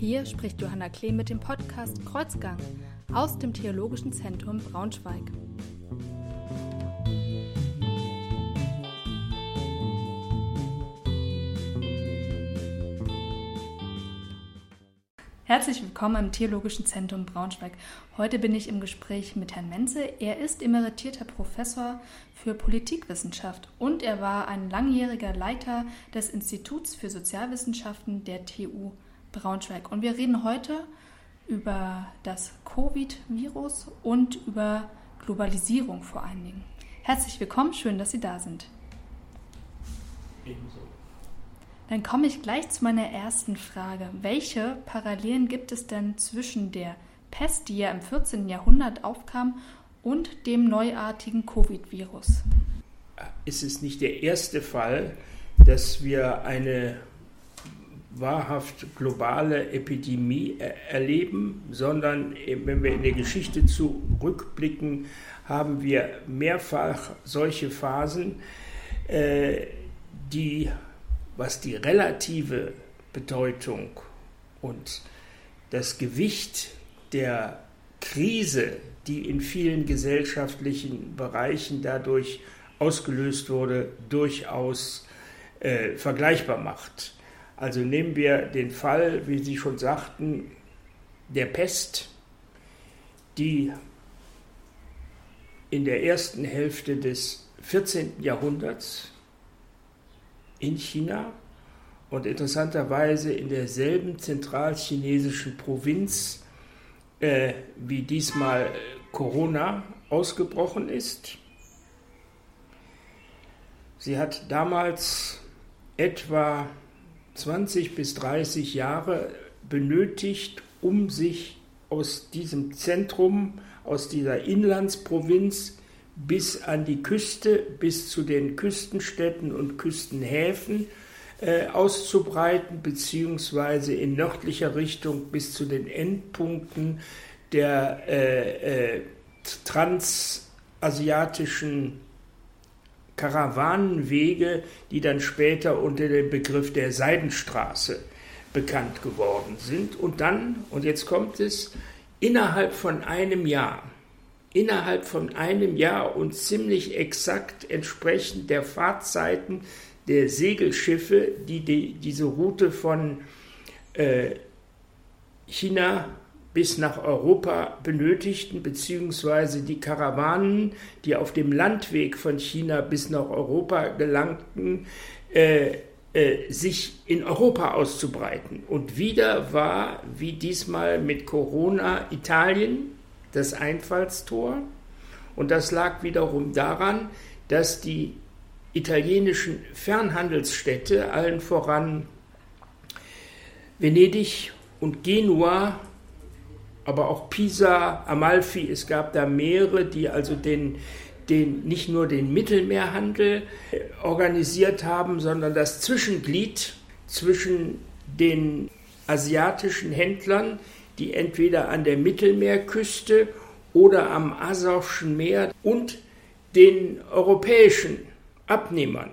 Hier spricht Johanna Klee mit dem Podcast Kreuzgang aus dem Theologischen Zentrum Braunschweig. Herzlich willkommen im Theologischen Zentrum Braunschweig. Heute bin ich im Gespräch mit Herrn Menze. Er ist emeritierter Professor für Politikwissenschaft und er war ein langjähriger Leiter des Instituts für Sozialwissenschaften der TU Braunschweig. Und wir reden heute über das Covid-Virus und über Globalisierung vor allen Dingen. Herzlich willkommen, schön, dass Sie da sind. Ebenso. Dann komme ich gleich zu meiner ersten Frage. Welche Parallelen gibt es denn zwischen der Pest, die ja im 14. Jahrhundert aufkam, und dem neuartigen Covid-Virus? Es ist nicht der erste Fall, dass wir eine wahrhaft globale Epidemie erleben, sondern wenn wir in der Geschichte zurückblicken, haben wir mehrfach solche Phasen, äh, die was die relative Bedeutung und das Gewicht der Krise, die in vielen gesellschaftlichen Bereichen dadurch ausgelöst wurde, durchaus äh, vergleichbar macht. Also nehmen wir den Fall, wie Sie schon sagten, der Pest, die in der ersten Hälfte des 14. Jahrhunderts in China und interessanterweise in derselben zentralchinesischen Provinz, äh, wie diesmal Corona ausgebrochen ist. Sie hat damals etwa 20 bis 30 Jahre benötigt, um sich aus diesem Zentrum, aus dieser Inlandsprovinz bis an die Küste, bis zu den Küstenstädten und Küstenhäfen äh, auszubreiten, beziehungsweise in nördlicher Richtung bis zu den Endpunkten der äh, äh, transasiatischen Karawanenwege, die dann später unter dem Begriff der Seidenstraße bekannt geworden sind. Und dann, und jetzt kommt es, innerhalb von einem Jahr innerhalb von einem Jahr und ziemlich exakt entsprechend der Fahrtzeiten der Segelschiffe, die, die diese Route von äh, China bis nach Europa benötigten, beziehungsweise die Karawanen, die auf dem Landweg von China bis nach Europa gelangten, äh, äh, sich in Europa auszubreiten. Und wieder war, wie diesmal mit Corona, Italien das Einfallstor. Und das lag wiederum daran, dass die italienischen Fernhandelsstädte, allen voran Venedig und Genua, aber auch Pisa, Amalfi, es gab da mehrere, die also den, den, nicht nur den Mittelmeerhandel organisiert haben, sondern das Zwischenglied zwischen den asiatischen Händlern, die entweder an der Mittelmeerküste oder am Asowschen Meer und den europäischen Abnehmern.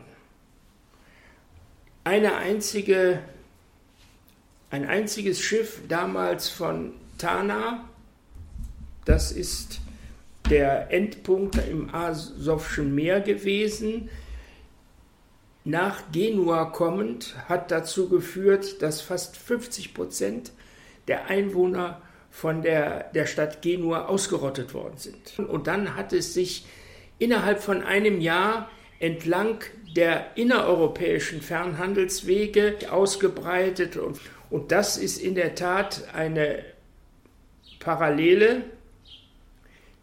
Eine einzige, ein einziges Schiff damals von Tana, das ist der Endpunkt im Asowschen Meer gewesen, nach Genua kommend, hat dazu geführt, dass fast 50 Prozent der Einwohner von der, der Stadt Genua ausgerottet worden sind. Und dann hat es sich innerhalb von einem Jahr entlang der innereuropäischen Fernhandelswege ausgebreitet. Und, und das ist in der Tat eine Parallele,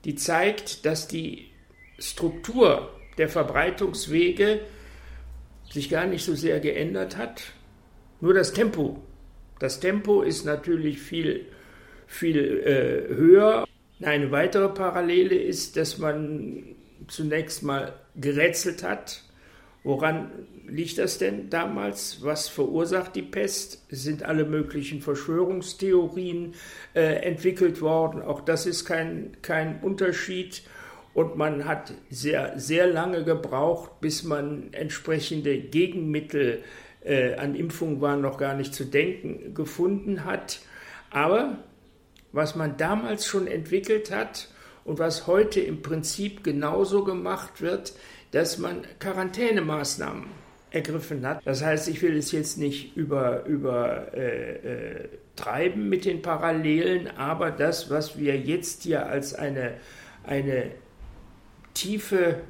die zeigt, dass die Struktur der Verbreitungswege sich gar nicht so sehr geändert hat, nur das Tempo das Tempo ist natürlich viel, viel äh, höher. Eine weitere Parallele ist, dass man zunächst mal gerätselt hat, woran liegt das denn damals? Was verursacht die Pest? Es sind alle möglichen Verschwörungstheorien äh, entwickelt worden. Auch das ist kein, kein Unterschied. Und man hat sehr, sehr lange gebraucht, bis man entsprechende Gegenmittel äh, an Impfungen war noch gar nicht zu denken, gefunden hat. Aber was man damals schon entwickelt hat und was heute im Prinzip genauso gemacht wird, dass man Quarantänemaßnahmen ergriffen hat. Das heißt, ich will es jetzt nicht über, über äh, äh, mit den Parallelen, aber das, was wir jetzt hier als eine, eine tiefe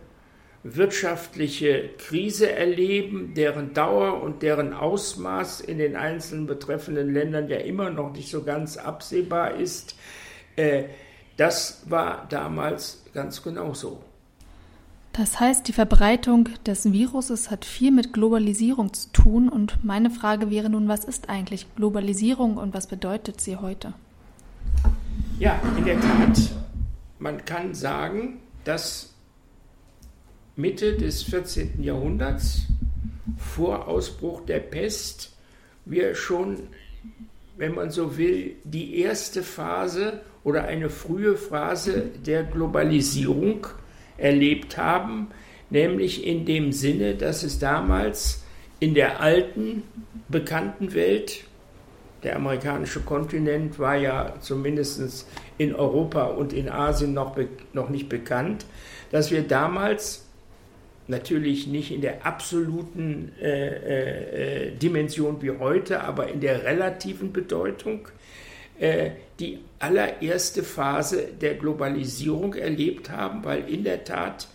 wirtschaftliche Krise erleben, deren Dauer und deren Ausmaß in den einzelnen betreffenden Ländern ja immer noch nicht so ganz absehbar ist, äh, das war damals ganz genau so. Das heißt, die Verbreitung des Viruses hat viel mit Globalisierung zu tun. Und meine Frage wäre nun, was ist eigentlich Globalisierung und was bedeutet sie heute? Ja, in der Tat. Man kann sagen, dass Mitte des 14. Jahrhunderts, vor Ausbruch der Pest, wir schon, wenn man so will, die erste Phase oder eine frühe Phase der Globalisierung erlebt haben, nämlich in dem Sinne, dass es damals in der alten, bekannten Welt, der amerikanische Kontinent war ja zumindest in Europa und in Asien noch, noch nicht bekannt, dass wir damals natürlich nicht in der absoluten äh, äh, äh Dimension wie heute, aber in der relativen Bedeutung die allererste Phase der Globalisierung erlebt haben, weil in der Tat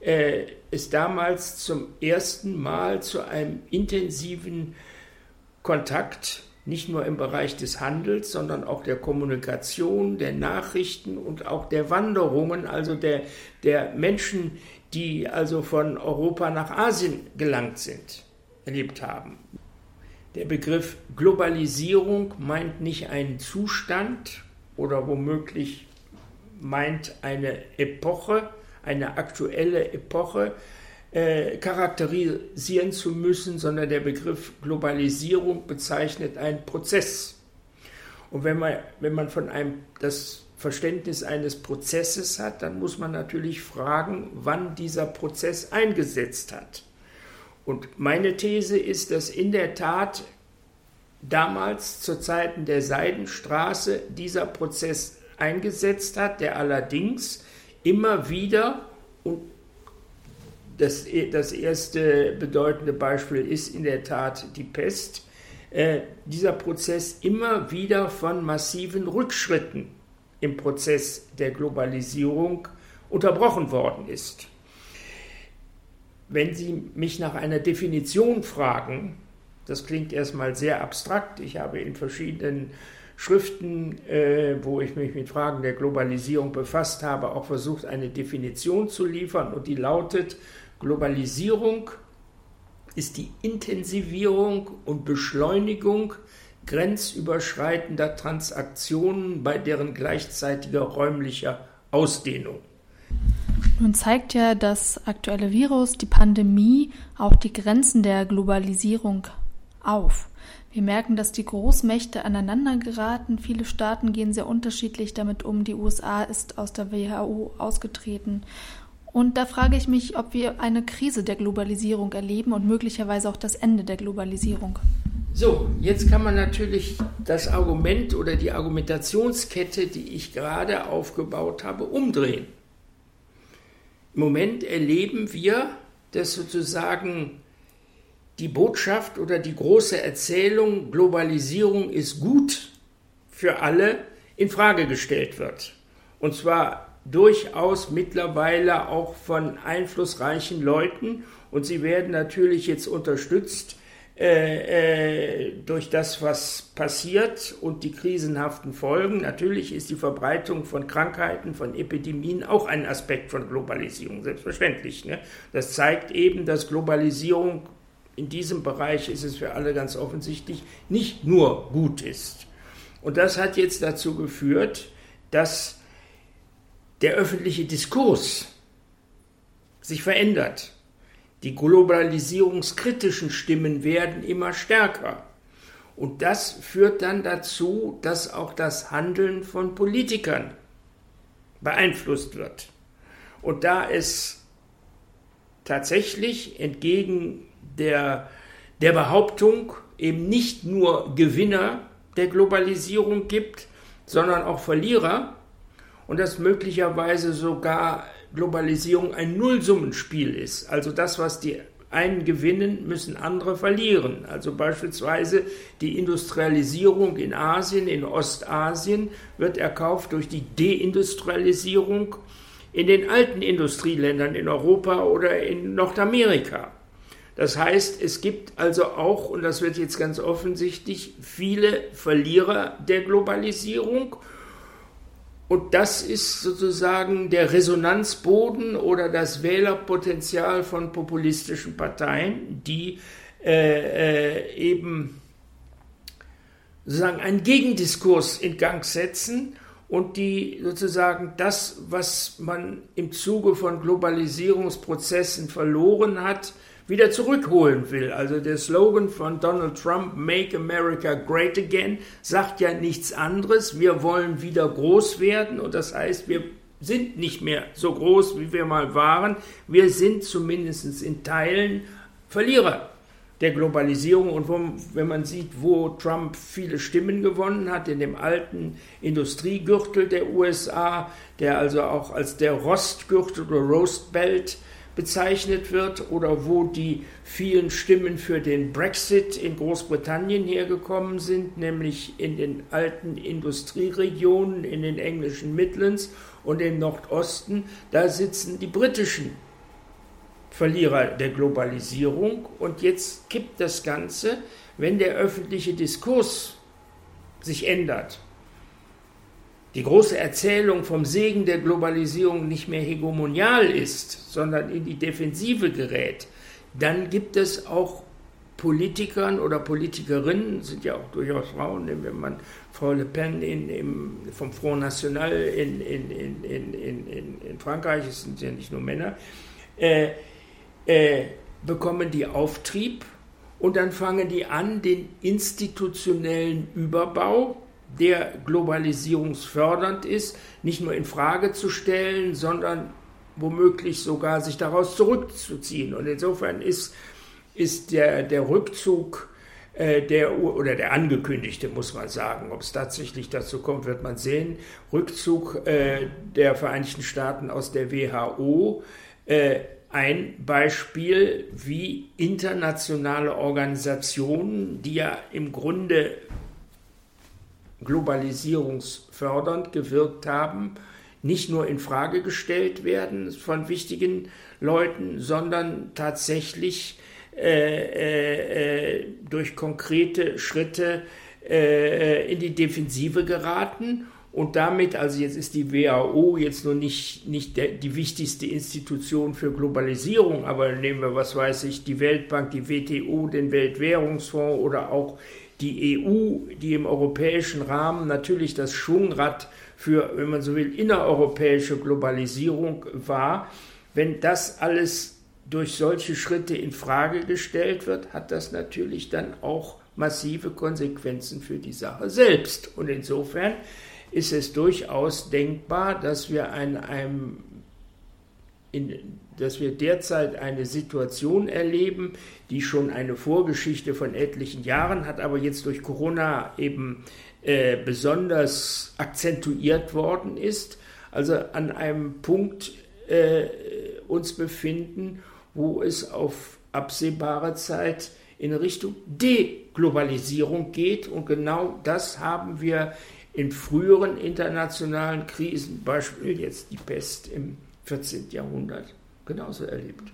äh, es damals zum ersten Mal zu einem intensiven Kontakt nicht nur im Bereich des Handels, sondern auch der Kommunikation, der Nachrichten und auch der Wanderungen, also der, der Menschen, die also von Europa nach Asien gelangt sind, erlebt haben. Der Begriff Globalisierung meint nicht einen Zustand oder womöglich meint eine Epoche, eine aktuelle Epoche äh, charakterisieren zu müssen, sondern der Begriff Globalisierung bezeichnet einen Prozess. Und wenn man, wenn man von einem das Verständnis eines Prozesses hat, dann muss man natürlich fragen, wann dieser Prozess eingesetzt hat. Und meine These ist, dass in der Tat damals zu Zeiten der Seidenstraße dieser Prozess eingesetzt hat, der allerdings immer wieder, und das, das erste bedeutende Beispiel ist in der Tat die Pest, äh, dieser Prozess immer wieder von massiven Rückschritten im Prozess der Globalisierung unterbrochen worden ist. Wenn Sie mich nach einer Definition fragen, das klingt erstmal sehr abstrakt. Ich habe in verschiedenen Schriften, äh, wo ich mich mit Fragen der Globalisierung befasst habe, auch versucht, eine Definition zu liefern und die lautet, Globalisierung ist die Intensivierung und Beschleunigung grenzüberschreitender Transaktionen bei deren gleichzeitiger räumlicher Ausdehnung. Nun zeigt ja das aktuelle Virus, die Pandemie, auch die Grenzen der Globalisierung auf. Wir merken, dass die Großmächte aneinander geraten. Viele Staaten gehen sehr unterschiedlich damit um. Die USA ist aus der WHO ausgetreten. Und da frage ich mich, ob wir eine Krise der Globalisierung erleben und möglicherweise auch das Ende der Globalisierung. So, jetzt kann man natürlich das Argument oder die Argumentationskette, die ich gerade aufgebaut habe, umdrehen. Im Moment erleben wir, dass sozusagen die Botschaft oder die große Erzählung Globalisierung ist gut für alle in Frage gestellt wird. Und zwar durchaus mittlerweile auch von einflussreichen Leuten und sie werden natürlich jetzt unterstützt äh, äh, durch das, was passiert und die krisenhaften Folgen. Natürlich ist die Verbreitung von Krankheiten, von Epidemien auch ein Aspekt von Globalisierung, selbstverständlich. Ne? Das zeigt eben, dass Globalisierung in diesem Bereich ist es für alle ganz offensichtlich nicht nur gut ist. Und das hat jetzt dazu geführt, dass der öffentliche Diskurs sich verändert. Die globalisierungskritischen Stimmen werden immer stärker. Und das führt dann dazu, dass auch das Handeln von Politikern beeinflusst wird. Und da es tatsächlich entgegen der der Behauptung eben nicht nur Gewinner der Globalisierung gibt, sondern auch Verlierer und dass möglicherweise sogar Globalisierung ein Nullsummenspiel ist. Also das, was die einen gewinnen, müssen andere verlieren. Also beispielsweise die Industrialisierung in Asien, in Ostasien wird erkauft durch die Deindustrialisierung in den alten Industrieländern in Europa oder in Nordamerika. Das heißt, es gibt also auch, und das wird jetzt ganz offensichtlich, viele Verlierer der Globalisierung und das ist sozusagen der Resonanzboden oder das Wählerpotenzial von populistischen Parteien, die äh, äh, eben sozusagen einen Gegendiskurs in Gang setzen und die sozusagen das, was man im Zuge von Globalisierungsprozessen verloren hat, wieder zurückholen will. Also der Slogan von Donald Trump, Make America Great Again, sagt ja nichts anderes. Wir wollen wieder groß werden und das heißt, wir sind nicht mehr so groß, wie wir mal waren. Wir sind zumindest in Teilen Verlierer der Globalisierung. Und wenn man sieht, wo Trump viele Stimmen gewonnen hat, in dem alten Industriegürtel der USA, der also auch als der Rostgürtel oder Roast Belt bezeichnet wird oder wo die vielen Stimmen für den Brexit in Großbritannien hergekommen sind, nämlich in den alten Industrieregionen, in den englischen Midlands und im Nordosten, da sitzen die britischen Verlierer der Globalisierung. Und jetzt kippt das Ganze, wenn der öffentliche Diskurs sich ändert die große Erzählung vom Segen der Globalisierung nicht mehr hegemonial ist, sondern in die Defensive gerät, dann gibt es auch Politikern oder Politikerinnen, sind ja auch durchaus Frauen, wenn man Frau Le Pen in, im, vom Front National in, in, in, Frankreich, es sind ja nicht nur Männer, äh, äh, bekommen die Auftrieb und dann fangen die an, den institutionellen Überbau der globalisierungsfördernd ist, nicht nur in Frage zu stellen, sondern womöglich sogar sich daraus zurückzuziehen. Und insofern ist, ist der, der Rückzug äh, der oder der angekündigte, muss man sagen, ob es tatsächlich dazu kommt, wird man sehen, Rückzug äh, der Vereinigten Staaten aus der WHO äh, ein Beispiel, wie internationale Organisationen, die ja im Grunde globalisierungsfördernd gewirkt haben, nicht nur in Frage gestellt werden von wichtigen Leuten, sondern tatsächlich äh, äh, äh durch konkrete Schritte äh, in die Defensive geraten und damit, also jetzt ist die WHO jetzt nur nicht, nicht der, die wichtigste Institution für Globalisierung, aber nehmen wir, was weiß ich, die Weltbank, die WTO, den Weltwährungsfonds oder auch die EU, die im europäischen Rahmen natürlich das Schwungrad für, wenn man so will, innereuropäische Globalisierung war, wenn das alles durch solche Schritte in Frage gestellt wird, hat das natürlich dann auch massive Konsequenzen für die Sache selbst. Und insofern ist es durchaus denkbar, dass wir an einem in, dass wir derzeit eine Situation erleben, die schon eine Vorgeschichte von etlichen Jahren hat, aber jetzt durch Corona eben äh, besonders akzentuiert worden ist. Also an einem Punkt äh, uns befinden, wo es auf absehbare Zeit in Richtung Deglobalisierung geht. Und genau das haben wir in früheren internationalen Krisen, Beispiel jetzt die Pest im 14. Jahrhundert genauso erlebt.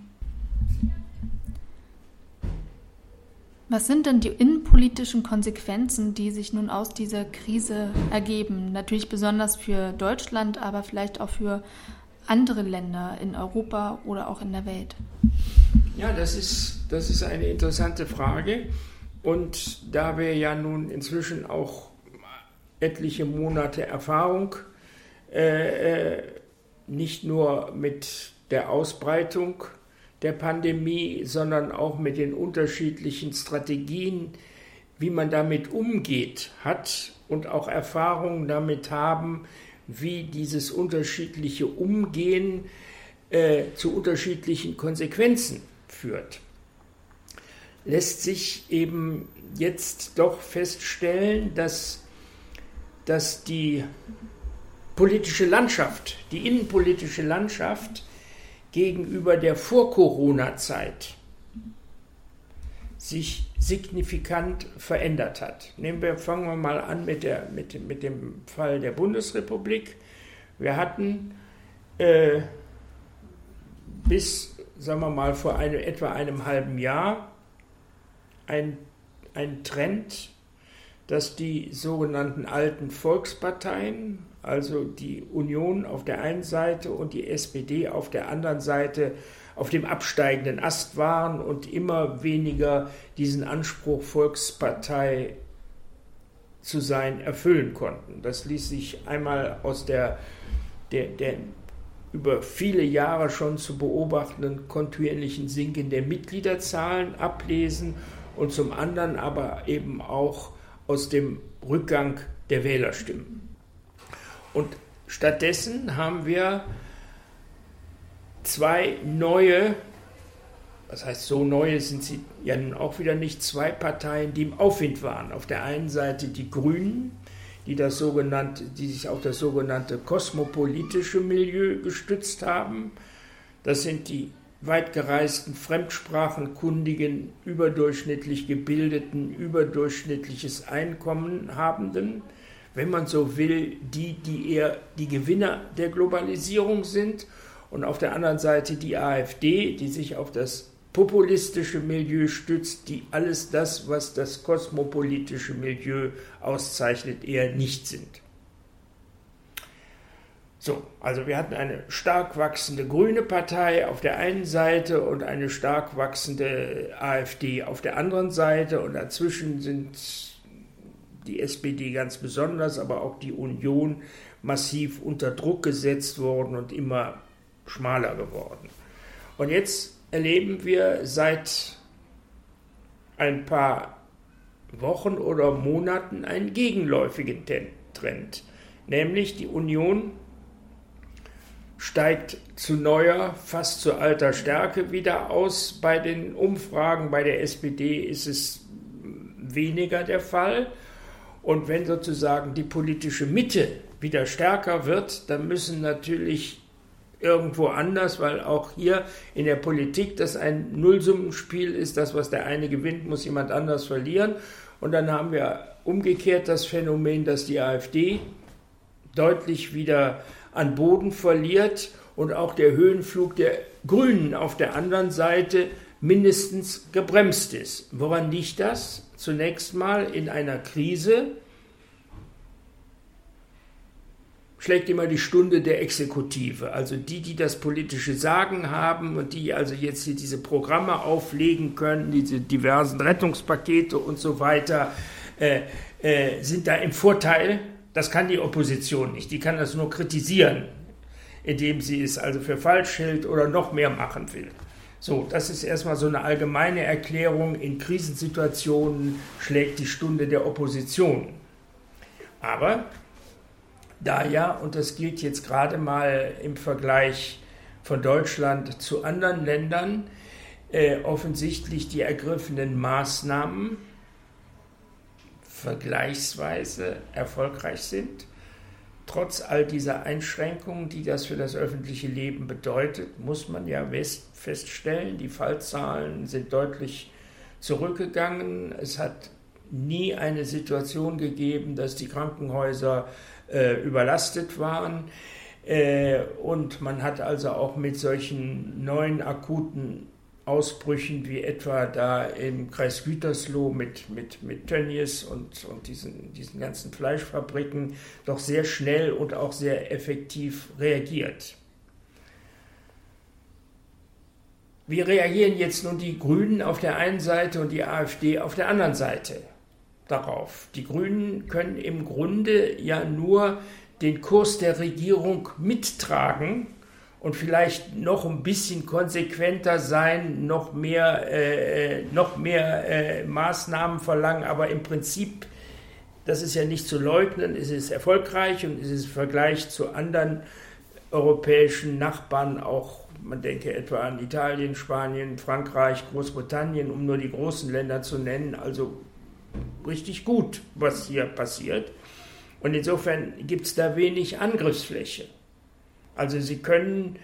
Was sind denn die innenpolitischen Konsequenzen, die sich nun aus dieser Krise ergeben? Natürlich besonders für Deutschland, aber vielleicht auch für andere Länder in Europa oder auch in der Welt. Ja, das ist, das ist eine interessante Frage. Und da wir ja nun inzwischen auch etliche Monate Erfahrung äh, äh nicht nur mit der Ausbreitung der Pandemie, sondern auch mit den unterschiedlichen Strategien, wie man damit umgeht, hat und auch Erfahrungen damit haben, wie dieses unterschiedliche Umgehen äh, zu unterschiedlichen Konsequenzen führt. lässt sich eben jetzt doch feststellen, dass, dass die politische Landschaft, die innenpolitische Landschaft gegenüber der Vor-Corona-Zeit sich signifikant verändert hat. Nehmen wir, fangen wir mal an mit, der, mit, mit dem Fall der Bundesrepublik. Wir hatten äh, bis, sagen wir mal, vor eine, etwa einem halben Jahr ein, ein Trend, dass die sogenannten alten Volksparteien, also die Union auf der einen Seite und die SPD auf der anderen Seite, auf dem absteigenden Ast waren und immer weniger diesen Anspruch Volkspartei zu sein erfüllen konnten. Das ließ sich einmal aus der, der, der über viele Jahre schon zu beobachtenden kontinuierlichen Sinken der Mitgliederzahlen ablesen und zum anderen aber eben auch aus dem Rückgang der Wählerstimmen. Und stattdessen haben wir zwei neue, was heißt so neue sind sie ja nun auch wieder nicht, zwei Parteien, die im Aufwind waren. Auf der einen Seite die Grünen, die, das sogenannte, die sich auf das sogenannte kosmopolitische Milieu gestützt haben. Das sind die weit gereisten, fremdsprachenkundigen, überdurchschnittlich gebildeten, überdurchschnittliches Einkommen habenden, wenn man so will, die, die eher die Gewinner der Globalisierung sind und auf der anderen Seite die AfD, die sich auf das populistische Milieu stützt, die alles das, was das kosmopolitische Milieu auszeichnet, eher nicht sind. So, also wir hatten eine stark wachsende grüne Partei auf der einen Seite und eine stark wachsende AfD auf der anderen Seite und dazwischen sind die SPD ganz besonders, aber auch die Union massiv unter Druck gesetzt worden und immer schmaler geworden. Und jetzt erleben wir seit ein paar Wochen oder Monaten einen gegenläufigen Trend, nämlich die Union steigt zu neuer, fast zu alter Stärke wieder aus. Bei den Umfragen bei der SPD ist es weniger der Fall. Und wenn sozusagen die politische Mitte wieder stärker wird, dann müssen natürlich irgendwo anders, weil auch hier in der Politik das ein Nullsummenspiel ist. Das, was der eine gewinnt, muss jemand anders verlieren. Und dann haben wir umgekehrt das Phänomen, dass die AfD deutlich wieder an Boden verliert und auch der Höhenflug der Grünen auf der anderen Seite mindestens gebremst ist. Woran liegt das? Zunächst mal in einer Krise, schlägt immer die Stunde der Exekutive, also die, die das politische Sagen haben und die also jetzt hier diese Programme auflegen können, diese diversen Rettungspakete und so weiter, äh, äh, sind da im Vorteil. Das kann die Opposition nicht, die kann das nur kritisieren, indem sie es also für falsch hält oder noch mehr machen will. So, das ist erstmal so eine allgemeine Erklärung. In Krisensituationen schlägt die Stunde der Opposition. Aber da ja, und das gilt jetzt gerade mal im Vergleich von Deutschland zu anderen Ländern, äh, offensichtlich die ergriffenen Maßnahmen vergleichsweise erfolgreich sind. Trotz all dieser Einschränkungen, die das für das öffentliche Leben bedeutet, muss man ja feststellen, die Fallzahlen sind deutlich zurückgegangen. Es hat nie eine Situation gegeben, dass die Krankenhäuser äh, überlastet waren. Äh, und man hat also auch mit solchen neuen akuten Ausbrüchen wie etwa da im Kreis Gütersloh mit, mit, mit Tönnies und, und diesen, diesen ganzen Fleischfabriken doch sehr schnell und auch sehr effektiv reagiert. Wie reagieren jetzt nun die Grünen auf der einen Seite und die AfD auf der anderen Seite? darauf. Die Grünen können im Grunde ja nur den Kurs der Regierung mittragen und vielleicht noch ein bisschen konsequenter sein, noch mehr, äh, noch mehr äh, Maßnahmen verlangen, aber im Prinzip, das ist ja nicht zu leugnen, es ist erfolgreich und es ist im Vergleich zu anderen europäischen Nachbarn, auch man denke etwa an Italien, Spanien, Frankreich, Großbritannien, um nur die großen Länder zu nennen, also richtig gut, was hier passiert. Und insofern gibt es da wenig Angriffsfläche. Also sie können,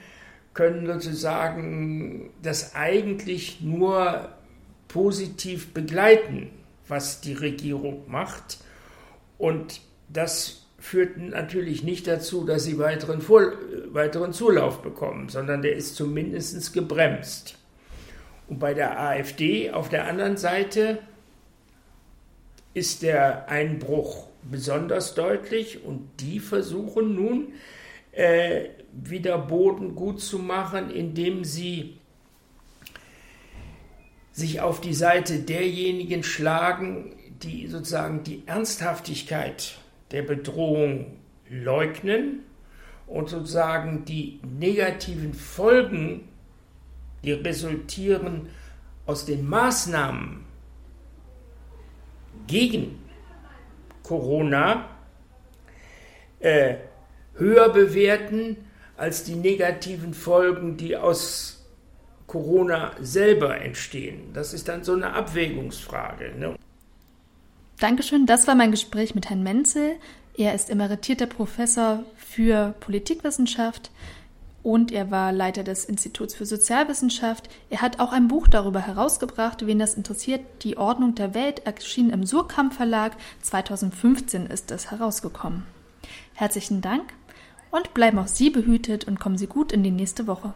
können sozusagen das eigentlich nur positiv begleiten, was die Regierung macht. Und das führt natürlich nicht dazu, dass sie weiteren, Vor weiteren Zulauf bekommen, sondern der ist zumindest gebremst. Und bei der AfD auf der anderen Seite ist der Einbruch besonders deutlich und die versuchen nun äh, wieder Boden gut zu machen, indem sie sich auf die Seite derjenigen schlagen, die sozusagen die Ernsthaftigkeit der Bedrohung leugnen und sozusagen die negativen Folgen, die resultieren aus den Maßnahmen gegen Corona, äh, höher bewerten als die negativen Folgen, die aus Corona selber entstehen. Das ist dann so eine Abwägungsfrage. Ne? Dankeschön. Das war mein Gespräch mit Herrn Menzel. Er ist emeritierter Professor für Politikwissenschaft und er war Leiter des Instituts für Sozialwissenschaft. Er hat auch ein Buch darüber herausgebracht, wen das interessiert. Die Ordnung der Welt erschien im Surkamp Verlag. 2015 ist es herausgekommen. Herzlichen Dank und bleiben auch Sie behütet und kommen Sie gut in die nächste Woche.